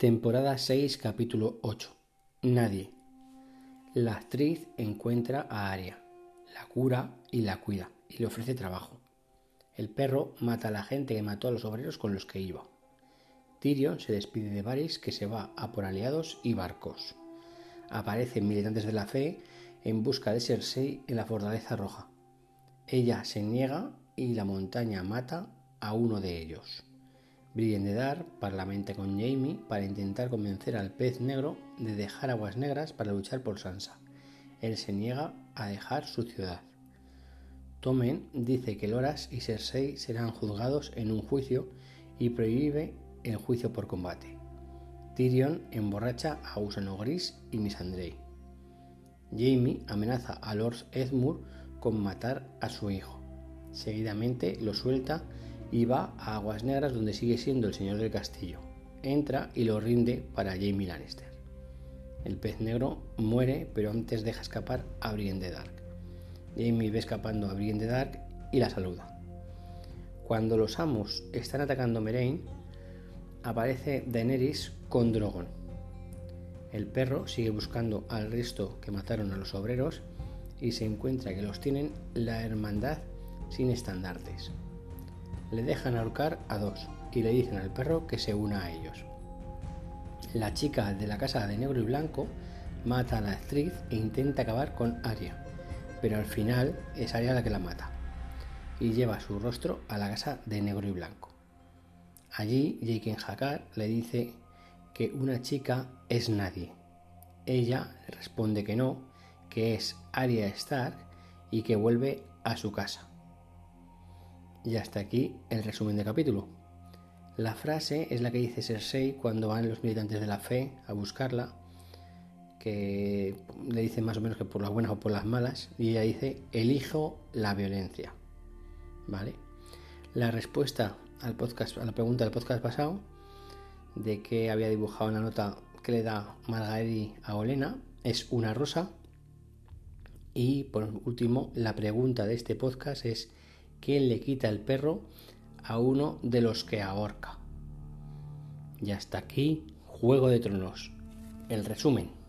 Temporada 6, capítulo 8. Nadie. La actriz encuentra a Aria, la cura y la cuida, y le ofrece trabajo. El perro mata a la gente que mató a los obreros con los que iba. Tyrion se despide de Varys que se va a por aliados y barcos. Aparecen militantes de la fe en busca de Cersei en la Fortaleza Roja. Ella se niega y la montaña mata a uno de ellos. Brienne de Dar parlamenta con Jaime para intentar convencer al pez negro de dejar aguas negras para luchar por Sansa. Él se niega a dejar su ciudad. Tommen dice que Loras y Cersei serán juzgados en un juicio y prohíbe el juicio por combate. Tyrion emborracha a Usano Gris y Missandei. Jaime amenaza a Lord Edmure con matar a su hijo. Seguidamente lo suelta y va a Aguas Negras donde sigue siendo el señor del castillo. Entra y lo rinde para Jamie Lannister. El pez negro muere, pero antes deja escapar a Brienne de Dark. Jamie ve escapando a Brienne de Dark y la saluda. Cuando los amos están atacando Merein, aparece Daenerys con Drogon. El perro sigue buscando al resto que mataron a los obreros y se encuentra que los tienen la hermandad sin estandartes le dejan ahorcar a dos y le dicen al perro que se una a ellos. La chica de la casa de negro y blanco mata a la actriz e intenta acabar con Aria, pero al final es Aria la que la mata y lleva su rostro a la casa de negro y blanco. Allí Jake Hakar le dice que una chica es nadie. Ella responde que no, que es Arya Stark y que vuelve a su casa. Y hasta aquí el resumen del capítulo. La frase es la que dice Cersei cuando van los militantes de la fe a buscarla, que le dicen más o menos que por las buenas o por las malas, y ella dice, elijo la violencia. ¿Vale? La respuesta al podcast, a la pregunta del podcast pasado, de que había dibujado la nota que le da Margaery a Olena, es una rosa. Y por último, la pregunta de este podcast es ¿Quién le quita el perro a uno de los que ahorca? Y hasta aquí, Juego de Tronos. El resumen.